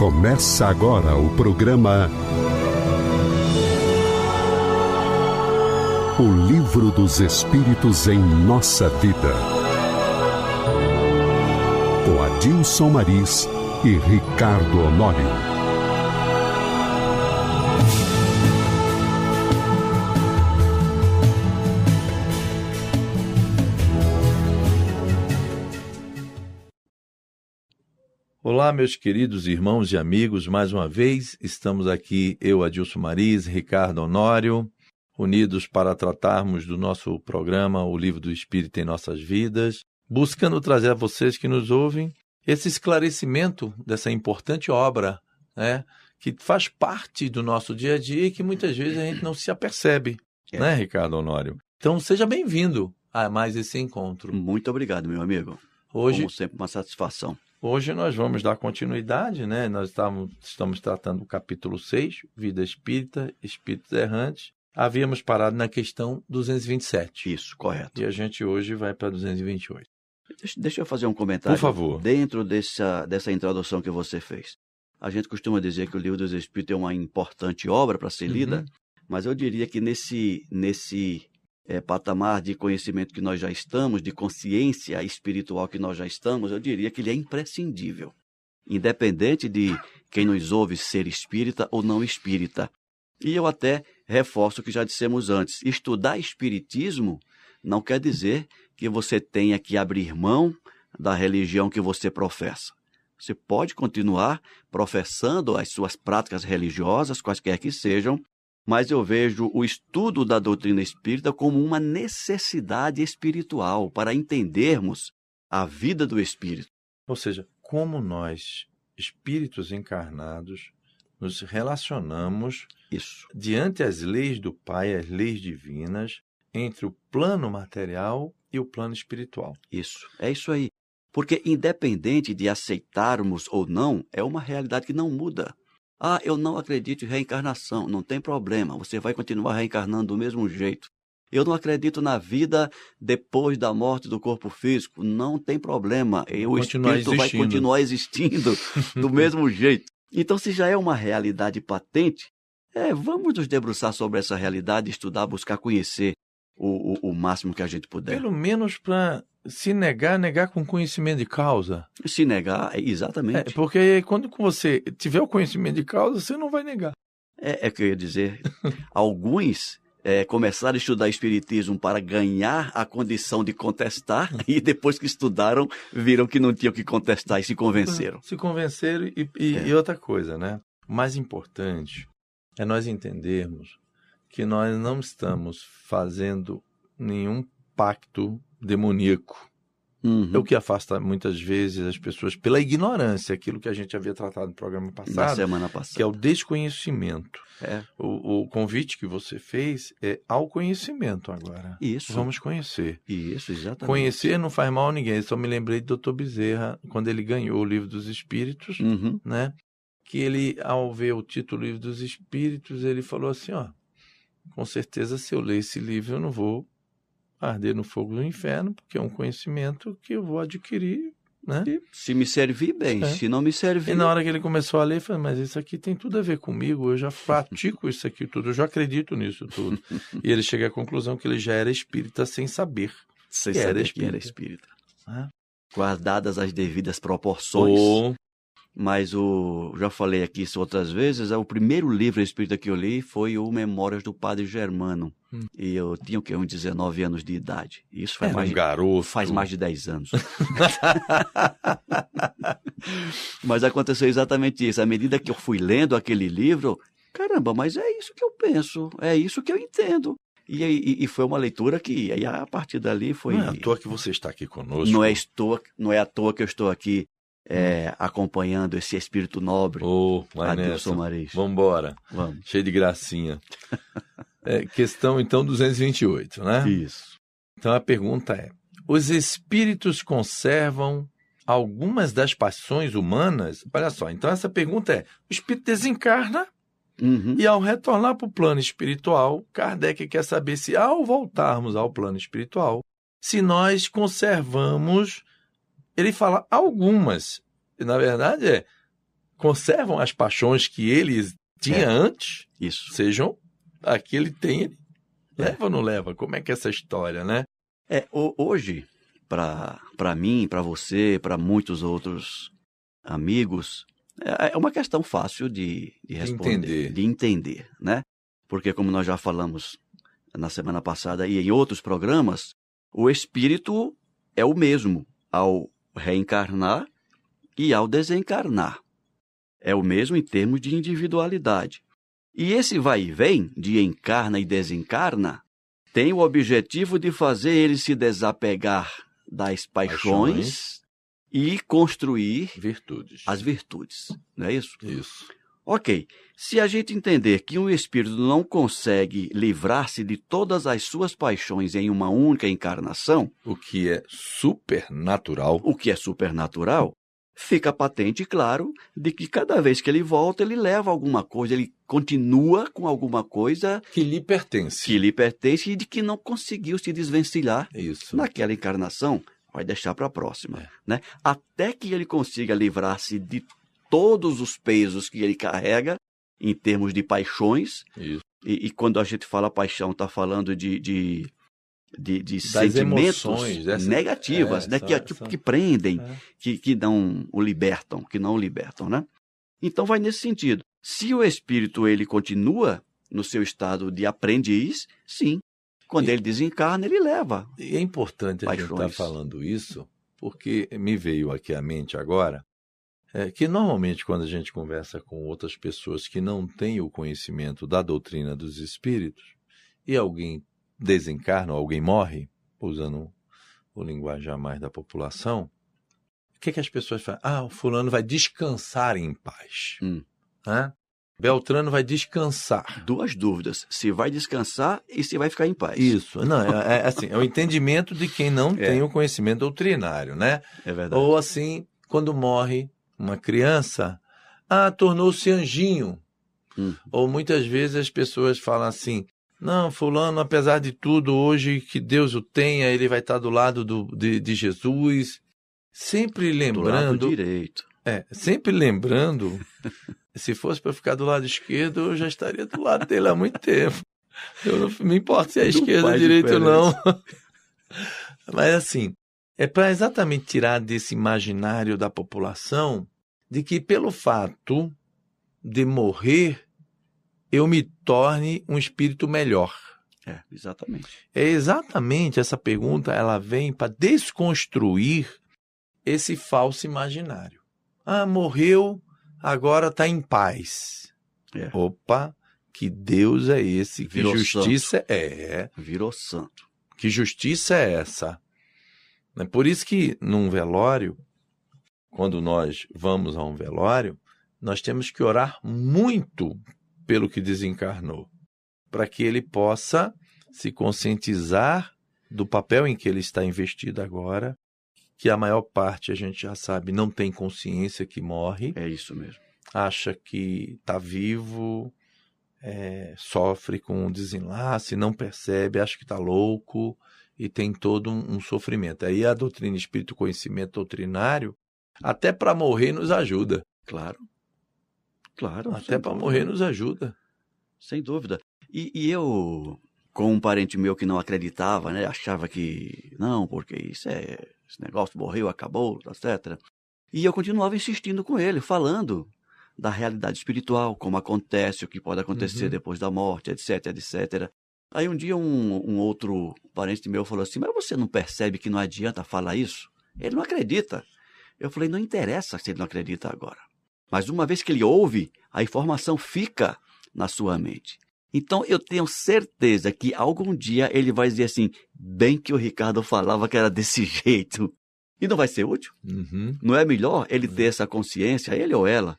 Começa agora o programa O Livro dos Espíritos em Nossa Vida. Com Adilson Maris e Ricardo Honório. Olá, meus queridos irmãos e amigos, mais uma vez estamos aqui, eu, Adilson Maris, Ricardo Honório, unidos para tratarmos do nosso programa O Livro do Espírito em Nossas Vidas, buscando trazer a vocês que nos ouvem esse esclarecimento dessa importante obra, né, que faz parte do nosso dia a dia e que muitas vezes a gente não se apercebe, é. né, Ricardo Honório? Então, seja bem-vindo a mais esse encontro. Muito obrigado, meu amigo. Hoje, Como sempre, uma satisfação. Hoje nós vamos dar continuidade, né? Nós estamos, estamos tratando do capítulo 6, Vida Espírita, Espíritos Errantes. Havíamos parado na questão 227. Isso, correto. E a gente hoje vai para 228. Deixa, deixa eu fazer um comentário. Por favor. Dentro dessa, dessa introdução que você fez. A gente costuma dizer que o Livro dos Espíritos é uma importante obra para ser lida, uhum. mas eu diria que nesse, nesse é, patamar de conhecimento que nós já estamos, de consciência espiritual que nós já estamos, eu diria que ele é imprescindível. Independente de quem nos ouve ser espírita ou não espírita. E eu até reforço o que já dissemos antes: estudar espiritismo não quer dizer que você tenha que abrir mão da religião que você professa. Você pode continuar professando as suas práticas religiosas, quaisquer que sejam, mas eu vejo o estudo da doutrina espírita como uma necessidade espiritual para entendermos a vida do espírito. Ou seja, como nós, espíritos encarnados, nos relacionamos isso diante as leis do Pai, as leis divinas, entre o plano material e o plano espiritual. Isso, é isso aí. Porque independente de aceitarmos ou não, é uma realidade que não muda. Ah, eu não acredito em reencarnação. Não tem problema, você vai continuar reencarnando do mesmo jeito. Eu não acredito na vida depois da morte do corpo físico. Não tem problema. O espírito existindo. vai continuar existindo do mesmo jeito. Então, se já é uma realidade patente, é, vamos nos debruçar sobre essa realidade, estudar, buscar conhecer o, o, o máximo que a gente puder. Pelo menos para se negar, negar com conhecimento de causa. Se negar, exatamente. É, porque quando você tiver o conhecimento de causa, você não vai negar. É, é que eu ia dizer. Alguns é, começaram a estudar Espiritismo para ganhar a condição de contestar, e depois que estudaram, viram que não tinham que contestar e se convenceram. Se convenceram, e, e, é. e outra coisa, né? O mais importante é nós entendermos que nós não estamos fazendo nenhum pacto demoníaco. Uhum. É o que afasta muitas vezes as pessoas pela ignorância, aquilo que a gente havia tratado no programa passado, Na semana passada. que é o desconhecimento. É. O, o, convite que você fez é ao conhecimento agora. Isso. Vamos conhecer. Isso, exatamente. Conhecer não faz mal a ninguém. Só me lembrei do Dr. Bezerra, quando ele ganhou o Livro dos Espíritos, uhum. né? Que ele, ao ver o título Livro dos Espíritos, ele falou assim, ó, com certeza se eu ler esse livro eu não vou arder no fogo do inferno, porque é um conhecimento que eu vou adquirir. Né? Se me servir bem, é. se não me servir. E na hora que ele começou a ler, ele falou: Mas isso aqui tem tudo a ver comigo, eu já pratico isso aqui tudo, eu já acredito nisso tudo. e ele chega à conclusão que ele já era espírita sem saber. Sem saber era que era espírita. Guardadas as devidas proporções. Ou mas o já falei aqui isso outras vezes, é o primeiro livro espírita que eu li foi o Memórias do Padre Germano. Hum. E eu tinha o que uns 19 anos de idade. Isso faz Era mais um garoto. faz mais de 10 anos. mas aconteceu exatamente isso. À medida que eu fui lendo aquele livro, caramba, mas é isso que eu penso, é isso que eu entendo. E, e, e, foi uma leitura que, aí, a partir dali, foi. Não é à toa que você está aqui conosco. Não é, estou, não é à toa que eu estou aqui é, acompanhando esse espírito nobre. Ô, oh, Adilson Maris. Vamos. Cheio de gracinha. é, questão, então, 228, né? Isso. Então, a pergunta é, os espíritos conservam algumas das paixões humanas? Olha só, então essa pergunta é, o espírito desencarna uhum. e ao retornar para o plano espiritual, Kardec quer saber se ao voltarmos ao plano espiritual, se nós conservamos ele fala algumas. E, na verdade, é conservam as paixões que ele tinha É. antes, Isso. sejam aquele tem ele. É. Leva ou não leva? Como é que é essa história, né? É, ho- hoje, para mim, para você, para muitos outros amigos, é é uma questão fácil de, de responder, entender. de entender, né? Porque como nós já falamos na semana passada e em outros programas, o espírito é o mesmo ao reencarnar e ao desencarnar. É o mesmo em termos de individualidade. E esse vai e vem de encarna e desencarna tem o objetivo de fazer ele se desapegar das paixões, Paixões. e construir Virtudes. as virtudes. Não é isso? Isso. Ok. Se a gente entender que um espírito não consegue livrar-se de todas as suas paixões em uma única encarnação, O que é supernatural. o que é supernatural, fica patente e claro de que cada vez que ele volta, ele leva alguma coisa, ele continua com alguma coisa Que lhe pertence. que lhe pertence e de que não conseguiu se desvencilhar Isso. naquela encarnação, vai deixar para a próxima, É. né? Até que ele consiga livrar-se de todos os pesos que ele carrega em termos de paixões. Isso. E, e quando a gente fala paixão, está falando de, de, de, de sentimentos emoções, dessas- negativas, é, né? são- que, que, são- que prendem, É. que, que não o libertam, que não o libertam, né? Então vai nesse sentido. Se o espírito ele continua no seu estado de aprendiz, sim. Quando E- ele desencarna, ele leva. E é importante a gente estar Paixões. falando isso, porque me veio aqui à mente agora é, que normalmente quando a gente conversa com outras pessoas que não têm o conhecimento da doutrina dos espíritos e alguém desencarna ou alguém morre, usando o linguajar mais da população, o que, que as pessoas falam? Ah, o fulano vai descansar em paz. Hum. Hã? Beltrano vai descansar. duas dúvidas: se vai descansar e se vai ficar em paz. Isso, não, é, é assim, é o entendimento de quem não É. tem o conhecimento doutrinário, né? É verdade. Ou assim, quando morre uma criança, ah, tornou-se anjinho. Hum. Ou muitas vezes as pessoas falam assim, não, fulano, apesar de tudo, hoje que Deus o tenha, ele vai estar do lado do, de, de Jesus. Sempre Do lado lembrando, direito. é, sempre lembrando, se fosse para ficar do lado esquerdo, eu já estaria do lado dele há muito tempo. Eu não me importo se é esquerda ou faz direita ou não. Mas assim, é para exatamente tirar desse imaginário da população de que pelo fato de morrer eu me torne um espírito melhor. É, exatamente. É exatamente essa pergunta, ela vem para desconstruir esse falso imaginário. Ah, morreu, agora está em paz. É. Opa, que Deus é esse? Que Virou justiça é? Virou santo. Que justiça é essa? É por isso que num velório, quando nós vamos a um velório, nós temos que orar muito pelo que desencarnou, para que ele possa se conscientizar do papel em que ele está investido agora, que a maior parte a gente já sabe não tem consciência que morre, É isso mesmo. acha que está vivo, é, sofre com um desenlace, não percebe, acha que está louco e tem todo um, um sofrimento. Aí a doutrina espírito conhecimento doutrinário, até para morrer nos ajuda. Claro. Claro. Até sem para morrer nos ajuda. Sem dúvida. E, e eu, com um parente meu que não acreditava, né? Achava que não, porque isso é. Esse negócio morreu, acabou, etc. E eu continuava insistindo com ele, falando da realidade espiritual, como acontece, o que pode acontecer Uhum. depois da morte, etc, etc. Aí um dia um, um outro parente meu falou assim: Mas você não percebe que não adianta falar isso? Ele não acredita. Eu falei: Não interessa se ele não acredita agora. Mas uma vez que ele ouve, a informação fica na sua mente. Então eu tenho certeza que algum dia ele vai dizer assim: bem que o Ricardo falava que era desse jeito. E não vai ser útil? Uhum. Não é melhor ele ter essa consciência, ele ou ela,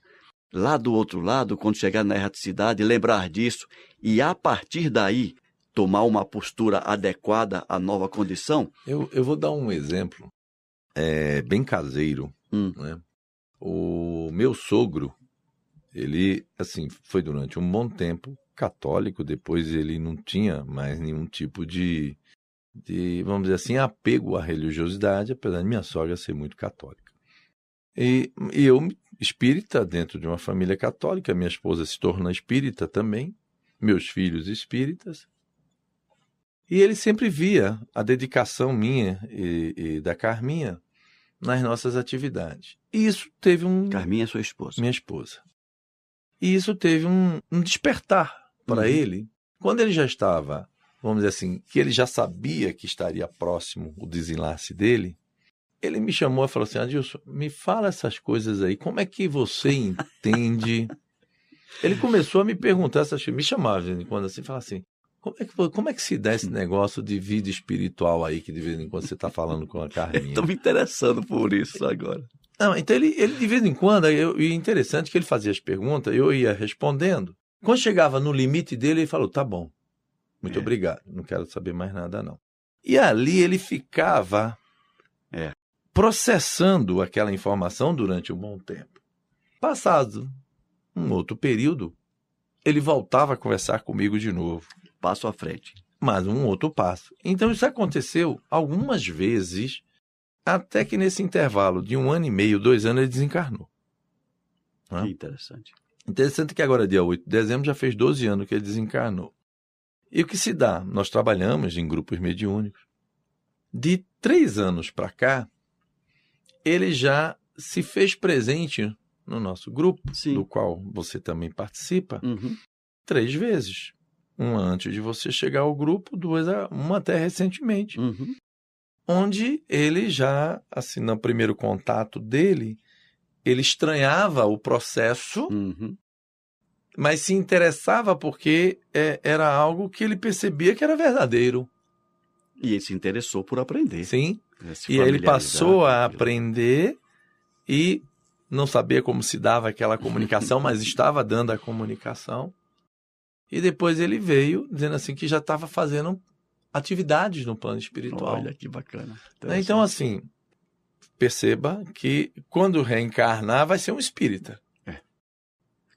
lá do outro lado, quando chegar na erraticidade, lembrar disso e a partir daí tomar uma postura adequada à nova condição? Eu, eu vou dar um exemplo é, bem caseiro. Hum. Né? O meu sogro, ele assim foi durante um bom tempo católico, depois ele não tinha mais nenhum tipo de, de vamos dizer assim, apego à religiosidade, apesar de minha sogra ser muito católica. E, e eu, espírita dentro de uma família católica, minha esposa se tornou espírita também, meus filhos espíritas. E ele sempre via a dedicação minha e, e da Carminha nas nossas atividades. E isso teve um. Carminha é sua esposa. Minha esposa. E isso teve um, um despertar para uhum. ele. Quando ele já estava, vamos dizer assim, que ele já sabia que estaria próximo o desenlace dele, ele me chamou e falou assim: Adilson, me fala essas coisas aí, como é que você entende? ele começou a me perguntar essas coisas, me chamava quando assim, falar assim: como é, que, como é que se dá esse negócio de vida espiritual aí que de vez em quando você está falando com a Carminha? Estou me interessando por isso agora. Não, então ele, ele de vez em quando, eu, e interessante que ele fazia as perguntas, eu ia respondendo. Quando chegava no limite dele, ele falou: tá bom, muito é. obrigado, não quero saber mais nada não. E ali ele ficava é processando aquela informação durante um bom tempo. Passado um outro período, ele voltava a conversar comigo de novo. Passo à frente. Mais um outro passo. Então isso aconteceu algumas vezes, até que nesse intervalo de um ano e meio, dois anos, ele desencarnou. Que interessante. Interessante que agora, dia 8 de dezembro, já fez 12 anos que ele desencarnou. E o que se dá? Nós trabalhamos em grupos mediúnicos. De três anos para cá, ele já se fez presente no nosso grupo, Sim. do qual você também participa, uhum. três vezes. Uma antes de você chegar ao grupo, duas, uma até recentemente. Uhum. Onde ele já, assim, no primeiro contato dele, ele estranhava o processo, uhum. mas se interessava porque é, era algo que ele percebia que era verdadeiro. E ele se interessou por aprender. Sim. E aí ele passou a aprender e não sabia como se dava aquela comunicação, mas estava dando a comunicação. E depois ele veio dizendo assim que já estava fazendo atividades no plano espiritual. Olha que bacana. Né, então, assim, perceba que quando reencarnar vai ser um espírita.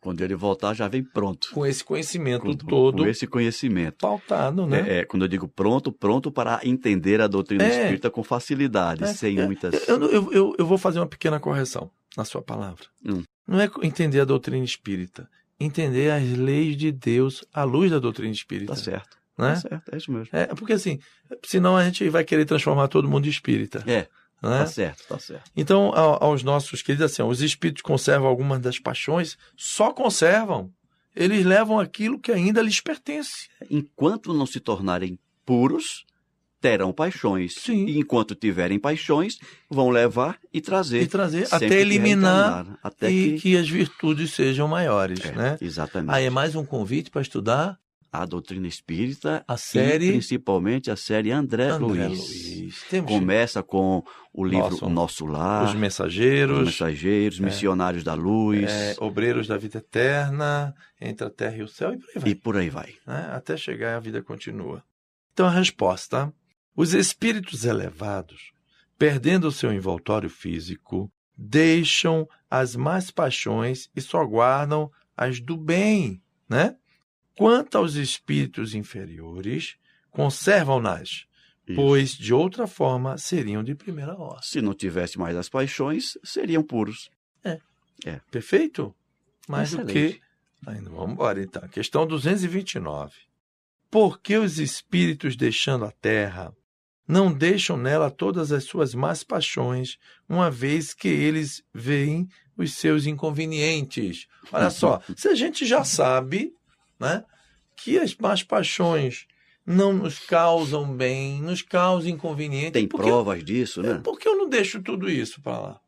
Quando ele voltar, já vem pronto. Com esse conhecimento com, todo. Com esse conhecimento. Pautado, né? É, é, quando eu digo pronto, pronto para entender a doutrina é, espírita com facilidade, é, sem é. muitas. Eu, eu, eu, eu, vou fazer uma pequena correção na sua palavra. Hum. Não é entender a doutrina espírita. Entender as leis de Deus à luz da doutrina espírita. Tá certo. Né? Tá certo, é isso mesmo. É, porque assim, senão a gente vai querer transformar todo mundo em espírita. É. Né? Tá certo, tá certo. Então, aos nossos queridos, assim, os espíritos conservam algumas das paixões, só conservam. Eles levam aquilo que ainda lhes pertence. Enquanto não se tornarem puros, terão paixões. Sim. E enquanto tiverem paixões, vão levar e trazer. E trazer até eliminar até e que... que... as virtudes sejam maiores, é, né? Exatamente. Aí é mais um convite para estudar a doutrina espírita a série, e principalmente a série André, André Luiz. Luiz. Começa com o livro Nosso, Nosso Lar, Os Mensageiros, os mensageiros é, Missionários da Luz, é, Obreiros da Vida Eterna, Entre a Terra e o Céu e por aí vai. E por aí vai. Né? Até chegar a vida continua. Então a resposta: os espíritos elevados, perdendo o seu envoltório físico, deixam as más paixões e só guardam as do bem, né? Quanto aos espíritos inferiores, conservam-nas, pois de outra forma seriam de primeira ordem. Se não tivesse mais as paixões, seriam puros. É. É. Perfeito? Mais Excelente. do que. Ainda vamos embora então. Questão 229. Por que os espíritos deixando a terra não deixam nela todas as suas más paixões, uma vez que eles veem os seus inconvenientes? Olha só, se a gente já sabe né? que as más paixões não nos causam bem, nos causam inconveniente. Tem provas eu, disso, né? Por que eu não deixo tudo isso para lá?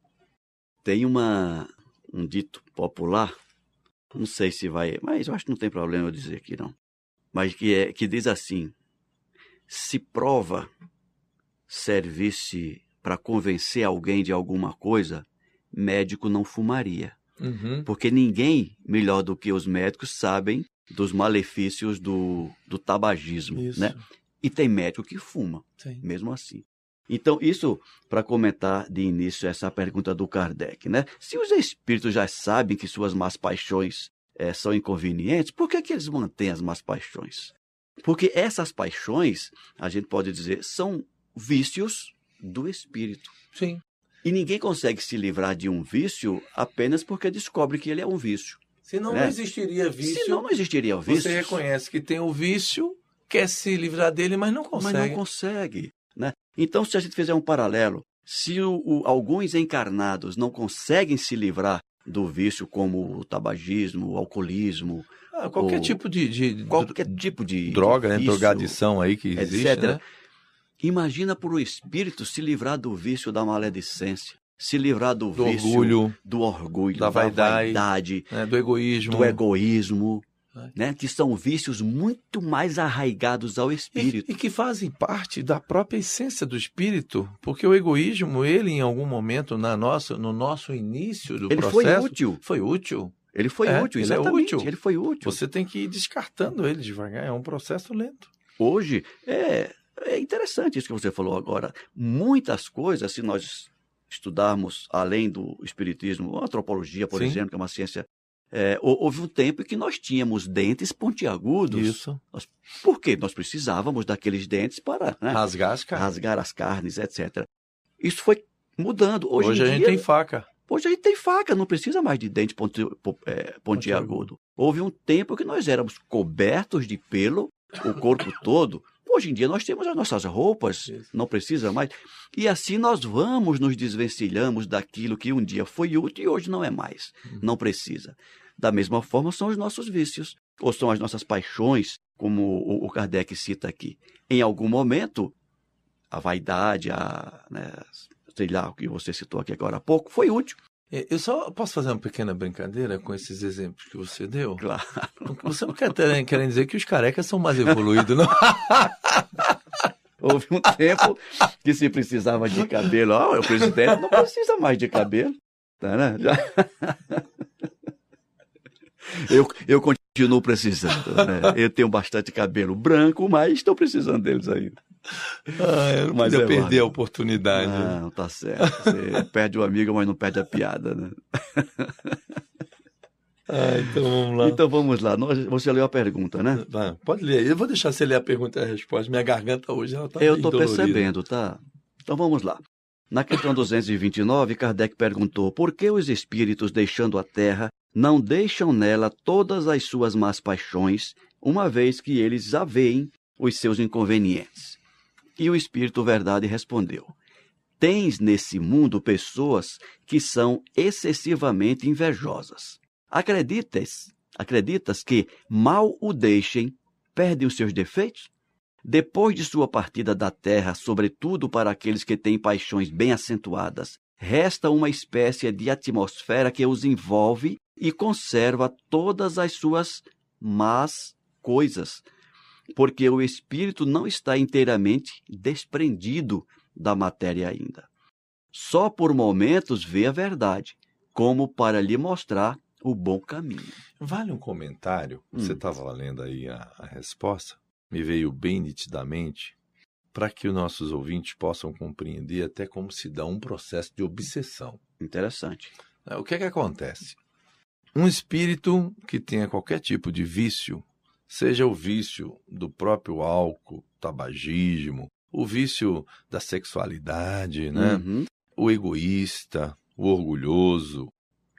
Tem uma, um dito popular, não sei se vai, mas eu acho que não tem problema eu dizer aqui não, mas que, é, que diz assim, se prova servisse para convencer alguém de alguma coisa, médico não fumaria. Uhum. Porque ninguém melhor do que os médicos sabem dos malefícios do, do tabagismo, isso. né? E tem médico que fuma, Sim. mesmo assim. Então, isso para comentar de início essa pergunta do Kardec, né? Se os espíritos já sabem que suas más paixões é, são inconvenientes, por que, que eles mantêm as más paixões? Porque essas paixões, a gente pode dizer, são vícios do espírito. Sim. E ninguém consegue se livrar de um vício apenas porque descobre que ele é um vício. Senão né? não existiria vício. Senão não existiria o vício. Você reconhece que tem o vício, quer se livrar dele, mas não consegue. Mas não consegue. Né? Então, se a gente fizer um paralelo, se o, o, alguns encarnados não conseguem se livrar do vício como o tabagismo, o alcoolismo, ah, qualquer ou tipo de, de qualquer tipo de droga, de né, vício, drogadição aí que existe, etc. né? Imagina para o espírito se livrar do vício da maledicência, se livrar do, do vício orgulho, do orgulho, da da, vaidade, vaidade, né, do egoísmo, do egoísmo, É. né, que são vícios muito mais arraigados ao E, espírito. e que fazem parte da própria essência do espírito, porque o egoísmo, ele em algum momento na nossa, no nosso início do Ele foi processo, útil. foi útil. Ele foi É, útil, ele é exatamente. útil. Ele foi útil. Você tem que ir descartando ele devagar, é um processo lento. Hoje é, é interessante isso que você falou agora. Muitas coisas, se nós estudarmos além do espiritismo, a antropologia, por Sim. exemplo, que é uma ciência. é, hou- houve um tempo em que nós tínhamos dentes pontiagudos. Isso. Por quê? Nós precisávamos daqueles dentes para né, Rasgar as caras. rasgar as carnes, etc. Isso foi mudando. Hoje, Hoje, em a gente dia, tem faca. Hoje a gente tem faca, não precisa mais de dente ponti, po- é, pontiagudo. Houve um tempo que nós éramos cobertos de pelo, o corpo todo. Hoje em dia nós temos as nossas roupas, não precisa mais. E assim nós vamos nos desvencilhamos daquilo que um dia foi útil e hoje não é mais. Uhum. Não precisa. Da mesma forma são os nossos vícios, ou são as nossas paixões, como o, o Kardec cita aqui. Em algum momento, a vaidade, a, né, sei lá, o que você citou aqui agora há pouco, foi útil. É, Eu só posso fazer uma pequena brincadeira com esses exemplos que você deu? Claro. Você não quer ter, querem dizer que os carecas são mais evoluídos, não? Houve um tempo que se precisava de cabelo. Ó, o presidente não precisa mais de cabelo. Tá, né? Já- Eu, eu continuo precisando. Né? Eu tenho bastante cabelo branco, mas estou precisando deles ainda. Ah, eu Mas podia é perder válido. a oportunidade. Não, tá certo. Você perde o amigo, mas não perde a piada. Né? Ah, então vamos lá. Então vamos lá. Nós- Você leu a pergunta, né? Pode ler. Eu vou deixar você ler a pergunta e a resposta. Minha garganta hoje ela tá Eu estou percebendo, tá? Então vamos lá. Na questão 229, Kardec perguntou: por que os espíritos, deixando a terra, não deixam nela todas as suas más paixões, uma vez que eles já veem os seus inconvenientes? E o Espírito Verdade respondeu: Tens nesse mundo pessoas que são excessivamente invejosas. Acreditas, acreditas que, mal o deixem, perdem os seus defeitos? Depois de sua partida da terra, sobretudo para aqueles que têm paixões bem acentuadas, resta uma espécie de atmosfera que os envolve e conserva todas as suas más coisas, porque o espírito não está inteiramente desprendido da matéria ainda. Só por momentos vê a verdade, como para lhe mostrar o bom caminho. Vale um comentário. Você Hum. estava lendo aí a, a resposta. Me veio bem nitidamente para que os nossos ouvintes possam compreender até como se dá um processo de obsessão. Interessante. É, O que é que acontece? Um espírito que tenha qualquer tipo de vício, seja o vício do próprio álcool, tabagismo, o vício da sexualidade, né? Uhum. o egoísta, o orgulhoso,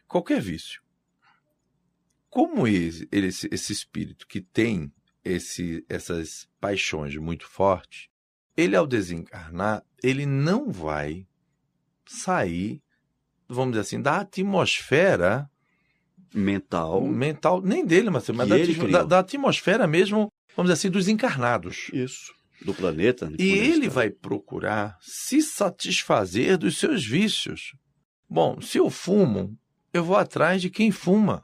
qualquer vício. Como esse, ele- esse, esse espírito que tem esse, essas paixões muito fortes, ele ao desencarnar, ele não vai sair, vamos dizer assim, da atmosfera Mental. mental, nem dele, mas, mas da, da- da atmosfera mesmo, vamos dizer assim, dos encarnados. Isso. Do planeta. E ele vai procurar se satisfazer dos seus vícios. Bom, se eu fumo, eu vou atrás de quem fuma.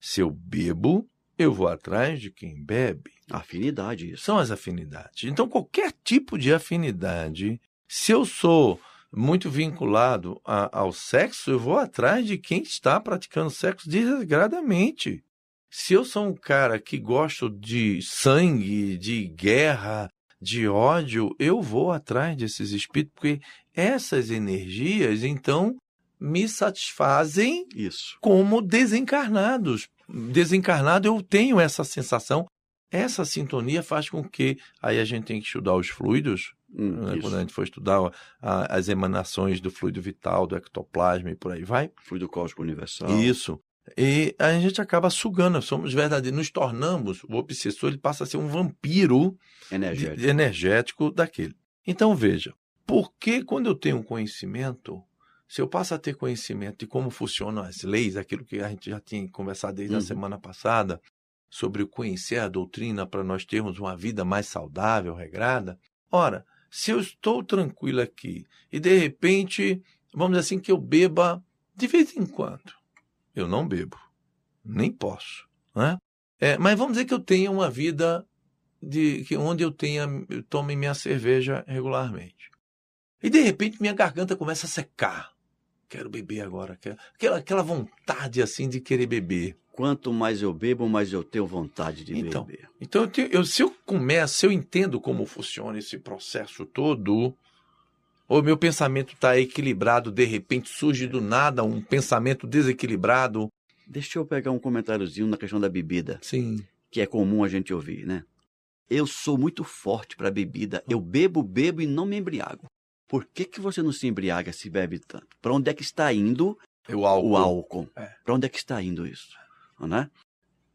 Se eu bebo, eu vou atrás de quem bebe. Afinidade, isso. São as afinidades. Então, qualquer tipo de afinidade, se eu sou muito vinculado a- ao sexo, eu vou atrás de quem está praticando sexo desregradamente. Se eu sou um cara que gosto de sangue, de guerra, de ódio, eu vou atrás desses espíritos, porque essas energias, então, me satisfazem Isso. como desencarnados. Desencarnado, eu tenho essa sensação. Essa sintonia faz com que aí a gente tem que estudar os fluidos Hum, né, quando a gente for estudar a- as emanações do fluido vital, do ectoplasma e por aí vai. Fluido cósmico universal. Isso. E a gente acaba sugando, somos verdadeiros, nos tornamos, o obsessor ele passa a ser um vampiro de- Energético. energético daquele. Então veja, por que quando eu tenho conhecimento, se eu passo a ter conhecimento de como funcionam as leis, aquilo que a gente já tinha conversado desde a Uhum. semana passada, sobre o conhecer a doutrina para nós termos uma vida mais saudável, regrada, ora, se eu estou tranquilo aqui e de repente, vamos dizer assim, que eu beba de vez em quando, eu não bebo, nem posso, né? É, mas vamos dizer que eu tenha uma vida de que onde eu tenha eu tome minha cerveja regularmente. E de repente minha garganta começa a secar. Quero beber agora, quero, aquela, aquela vontade assim de querer beber. Quanto mais eu bebo, mais eu tenho vontade de Então, beber. Então, eu tenho- eu- se eu começo, se eu entendo como funciona esse processo todo, ou meu pensamento está equilibrado, de repente surge do nada um pensamento desequilibrado. Deixa eu pegar um comentáriozinho na questão da bebida, Sim. que é comum a gente ouvir, né? Eu sou muito forte para bebida. Eu bebo, bebo e não me embriago. Por que, que você não se embriaga se bebe tanto? Para onde é que está indo O álcool. o álcool? É. Para onde é que está indo isso? Né?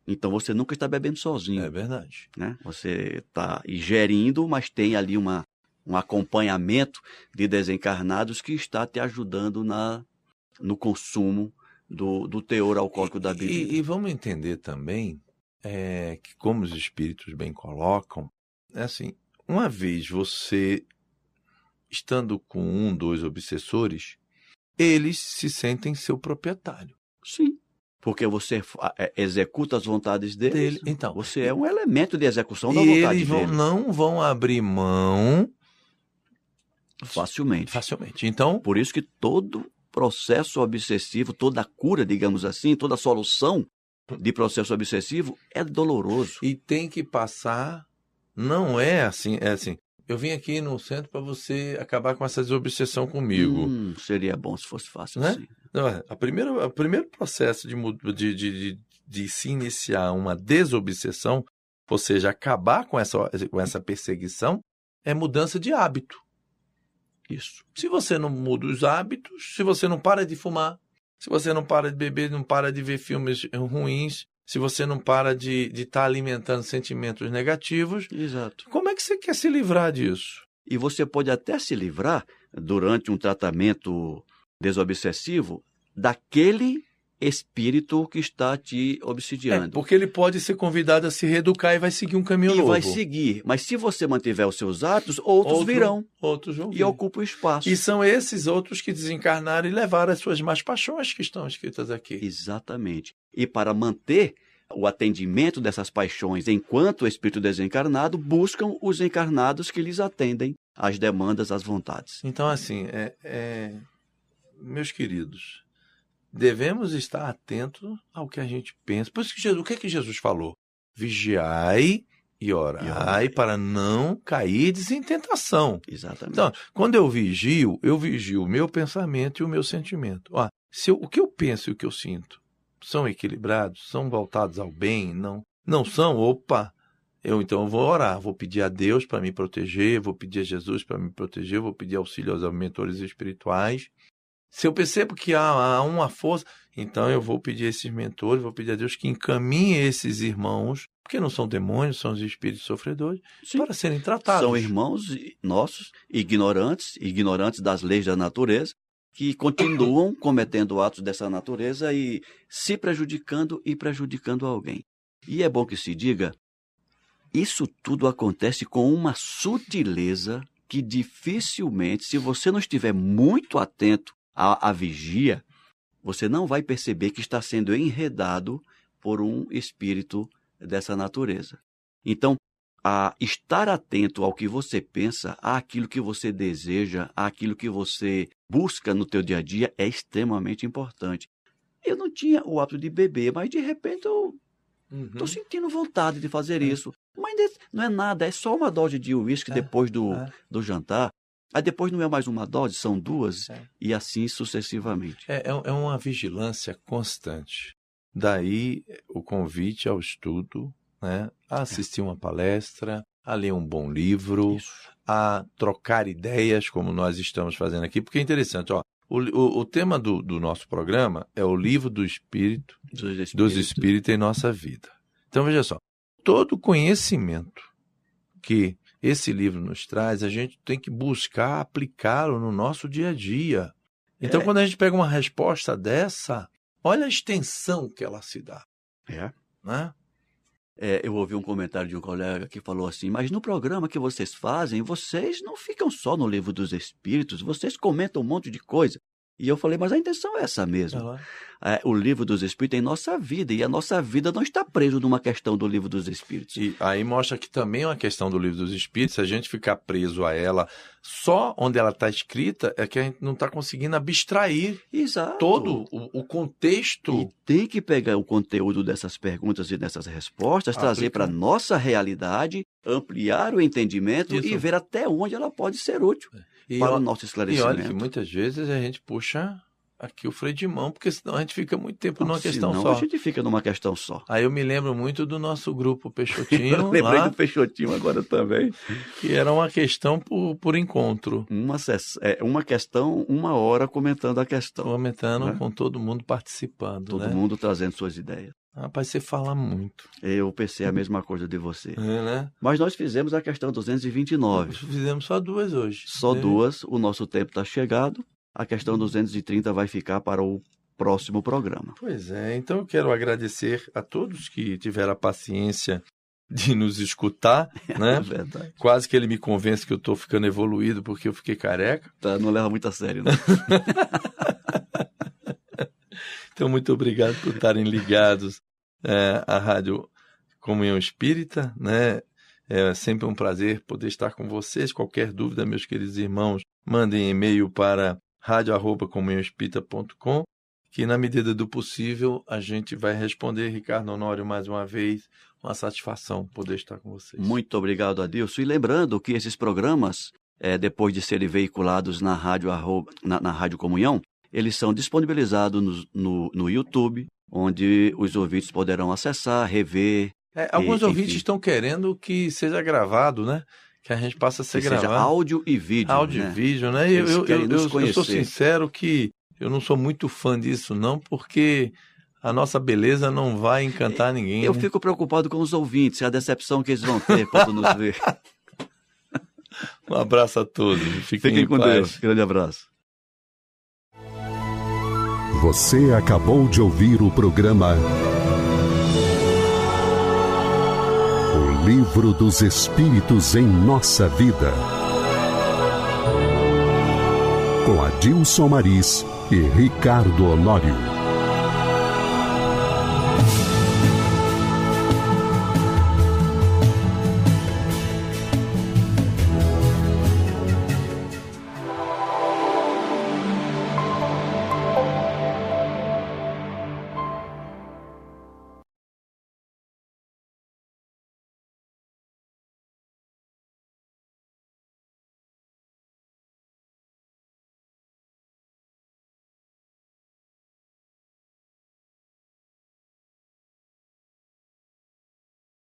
Então você nunca está bebendo sozinho. É verdade. né? Você está ingerindo, mas tem ali uma, um acompanhamento de desencarnados que está te ajudando na, no consumo do, do teor alcoólico da E- bebida. E, e vamos entender também é, que, como os espíritos bem colocam, é assim, uma vez você estando com um, dois obsessores, eles se sentem seu proprietário. Sim. Porque você é, executa as vontades deles. Dele. Então, Você é um elemento de execução da e vontade eles vão- dele. não vão abrir mão Facilmente. facilmente. Então, Por isso que todo processo obsessivo, toda cura, digamos assim, toda solução de processo obsessivo é doloroso. e tem que passar, não é assim, é assim. Eu vim aqui no centro para você acabar com essa desobsessão comigo. Hum, seria bom se fosse fácil Né? assim. Não, é, a primeira, o primeiro processo de, de, de, de se iniciar uma desobsessão, ou seja, acabar com essa, com essa perseguição, é mudança de hábito. Isso. Se você não muda os hábitos, se você não para de fumar, se você não para de beber, não para de ver filmes ruins, se você não para de estar alimentando sentimentos negativos, Exato. como é que você quer se livrar disso? E você pode até se livrar, durante um tratamento desobsessivo, daquele espírito que está te É, obsidiando. porque ele pode ser convidado a se reeducar e vai seguir um caminho e novo. vai seguir. Mas se você mantiver os seus hábitos, outros Outro- virão Outros vão e vir. ocupam espaço. E são esses outros que desencarnaram e levaram as suas más paixões que estão escritas aqui. Exatamente. E para manter o atendimento dessas paixões enquanto o espírito desencarnado, buscam os encarnados que lhes atendem às demandas, às vontades. Então, assim, é, é- meus queridos, devemos estar atentos ao que a gente pensa. Por isso que Jesus, o que é que Jesus falou? Vigiai e orai, E orai. para não cair em tentação. Exatamente. Então, quando eu vigio, eu vigio o meu pensamento e o meu sentimento. Ó, se eu- o que eu penso e o que eu sinto são equilibrados, são voltados ao bem, não, não são, opa, eu então eu vou orar, vou pedir a Deus para me proteger, vou pedir a Jesus para me proteger, vou pedir auxílio aos mentores espirituais. Se eu percebo que há, há uma força, então eu vou pedir a esses mentores, vou pedir a Deus que encaminhe esses irmãos, porque não são demônios, são os espíritos sofredores, Sim. para serem tratados. São irmãos nossos, ignorantes, ignorantes das leis da natureza, que continuam cometendo atos dessa natureza e se prejudicando e prejudicando alguém. E é bom que se diga, isso tudo acontece com uma sutileza que dificilmente, se você não estiver muito atento à, à vigia, você não vai perceber que está sendo enredado por um espírito dessa natureza. Então, a estar atento ao que você pensa, àquilo que você deseja, àquilo que você busca no teu dia a dia é extremamente importante. Eu não tinha o hábito de beber, mas de repente eu Uhum. estou sentindo vontade de fazer É. isso. Mas de- não é nada, é só uma dose de uísque É, depois do, é. do jantar. Aí depois não é mais uma dose, são duas, É. e assim sucessivamente. É, é é uma vigilância constante. Daí o convite ao estudo, né? a assistir uma palestra, a ler um bom livro, Isso. a trocar ideias, como nós estamos fazendo aqui, porque é interessante, ó. O, o, o tema do, do nosso programa é o livro do Espírito, Dos dos espíritos. Espíritos em nossa vida. Então, veja só, todo conhecimento que esse livro nos traz, a gente tem que buscar aplicá-lo no nosso dia a dia. Então, É. quando a gente pega uma resposta dessa, olha a extensão que ela se dá, É. né? É, eu ouvi um comentário de um colega que falou assim: Mas no programa que vocês fazem, vocês não ficam só no livro dos espíritos, vocês comentam um monte de coisa. E eu falei: Mas a intenção é essa mesmo. Ela- É, o livro dos espíritos é em nossa vida, e a nossa vida não está preso numa questão do livro dos espíritos. E aí mostra que também é uma questão do livro dos Espíritos, se a gente ficar preso a ela só onde ela está escrita, é que a gente não está conseguindo abstrair Exato. todo o, o contexto. E tem que pegar o conteúdo dessas perguntas e dessas respostas, trazer Aplicar. para a nossa realidade, ampliar o entendimento Isso. e ver até onde ela pode ser útil E, para o nosso e esclarecimento. olha que muitas vezes a gente puxa aqui o freio de mão, porque senão a gente fica muito tempo numa questão Senão só. a gente fica numa questão só. Aí eu me lembro muito do nosso grupo Eu Peixotinho, lembrei lá, do Peixotinho agora também. que era uma questão por, por encontro, Uma, é, uma questão, uma hora comentando a questão. comentando Né? com todo mundo participando. Todo né? mundo trazendo suas ideias. Rapaz, você fala muito. Eu pensei a mesma coisa de você. É, né? Mas nós fizemos a questão 229. Fizemos só duas hoje. Só né? duas, o nosso tempo está chegado. A questão 230 vai ficar para o próximo programa. Pois é, então eu quero agradecer a todos que tiveram a paciência de nos escutar, É né? verdade. Quase que ele me convence que eu estou ficando evoluído porque eu fiquei careca. Tá, não leva muito a sério, né? Então, muito obrigado por estarem ligados é, à Rádio Comunhão Espírita, né? É sempre um prazer poder estar com vocês. Qualquer dúvida, meus queridos irmãos, mandem e-mail para radio@comunhãoespírita.com, que na medida do possível a gente vai responder. Ricardo Honório, mais uma vez, uma satisfação poder estar com vocês. Muito obrigado, Adilson. E lembrando que esses programas, eh, depois de serem veiculados na Rádio, arroba- na, na Rádio Comunhão, eles são disponibilizados no, no, no YouTube, onde os ouvintes poderão acessar, rever, É, alguns E- ouvintes enfim. estão querendo que seja gravado, né? Que a gente passe a ser que seja gravado. áudio e vídeo. áudio né? e vídeo, né? Eu, Eles eu, eu, nos eu- eu sou sincero que eu não sou muito fã disso, não, porque a nossa beleza não vai encantar ninguém. Eu né? fico preocupado com os ouvintes, a decepção que eles vão ter quando nos ver. Um abraço a todos. Fiquem, Fiquem em com paz. Deus. Grande abraço. Você acabou de ouvir o programa Livro dos Espíritos em Nossa Vida. Com Adilson Maris e Ricardo Honório.